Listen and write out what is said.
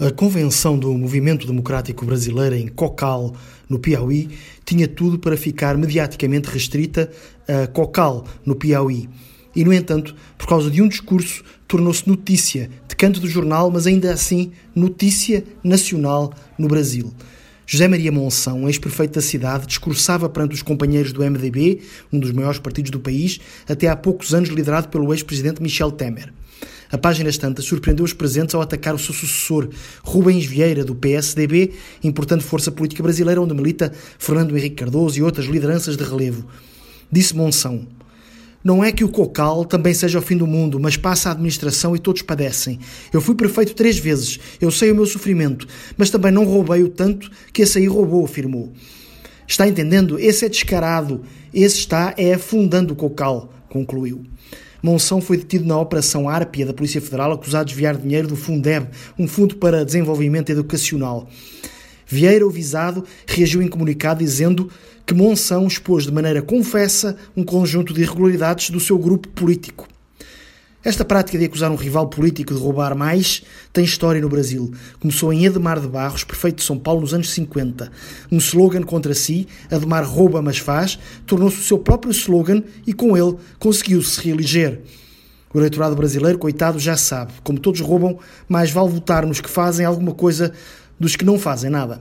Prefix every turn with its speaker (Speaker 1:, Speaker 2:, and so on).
Speaker 1: A convenção do Movimento Democrático Brasileiro em Cocal, no Piauí, tinha tudo para ficar mediaticamente restrita a Cocal, no Piauí. E, no entanto, por causa de um discurso, tornou-se notícia de canto do jornal, mas ainda assim notícia nacional no Brasil. José Maria Monção, ex-prefeito da cidade, discursava perante os companheiros do MDB, um dos maiores partidos do país, até há poucos anos liderado pelo ex-presidente Michel Temer. A página estanta surpreendeu os presentes ao atacar o seu sucessor, Rubens Vieira, do PSDB, importante força política brasileira onde milita Fernando Henrique Cardoso e outras lideranças de relevo. Disse Monção: não é que o cocal também seja o fim do mundo, mas passa a administração e todos padecem. Eu fui prefeito três vezes, eu sei o meu sofrimento, mas também não roubei o tanto que esse aí roubou, afirmou. Está entendendo? Esse é descarado, esse está é afundando o cocal, concluiu. Monção foi detido na Operação Árpia da Polícia Federal, acusado de desviar dinheiro do Fundeb, um fundo para desenvolvimento educacional. Vieira, o visado, reagiu em comunicado dizendo que Monção expôs de maneira confessa um conjunto de irregularidades do seu grupo político. Esta prática de acusar um rival político de roubar mais tem história no Brasil. Começou em Edmar de Barros, prefeito de São Paulo, nos anos 50. Um slogan contra si, Ademar rouba mas faz, tornou-se o seu próprio slogan e com ele conseguiu-se reeleger. O eleitorado brasileiro, coitado, já sabe. Como todos roubam, mais vale votar nos que fazem alguma coisa dos que não fazem nada.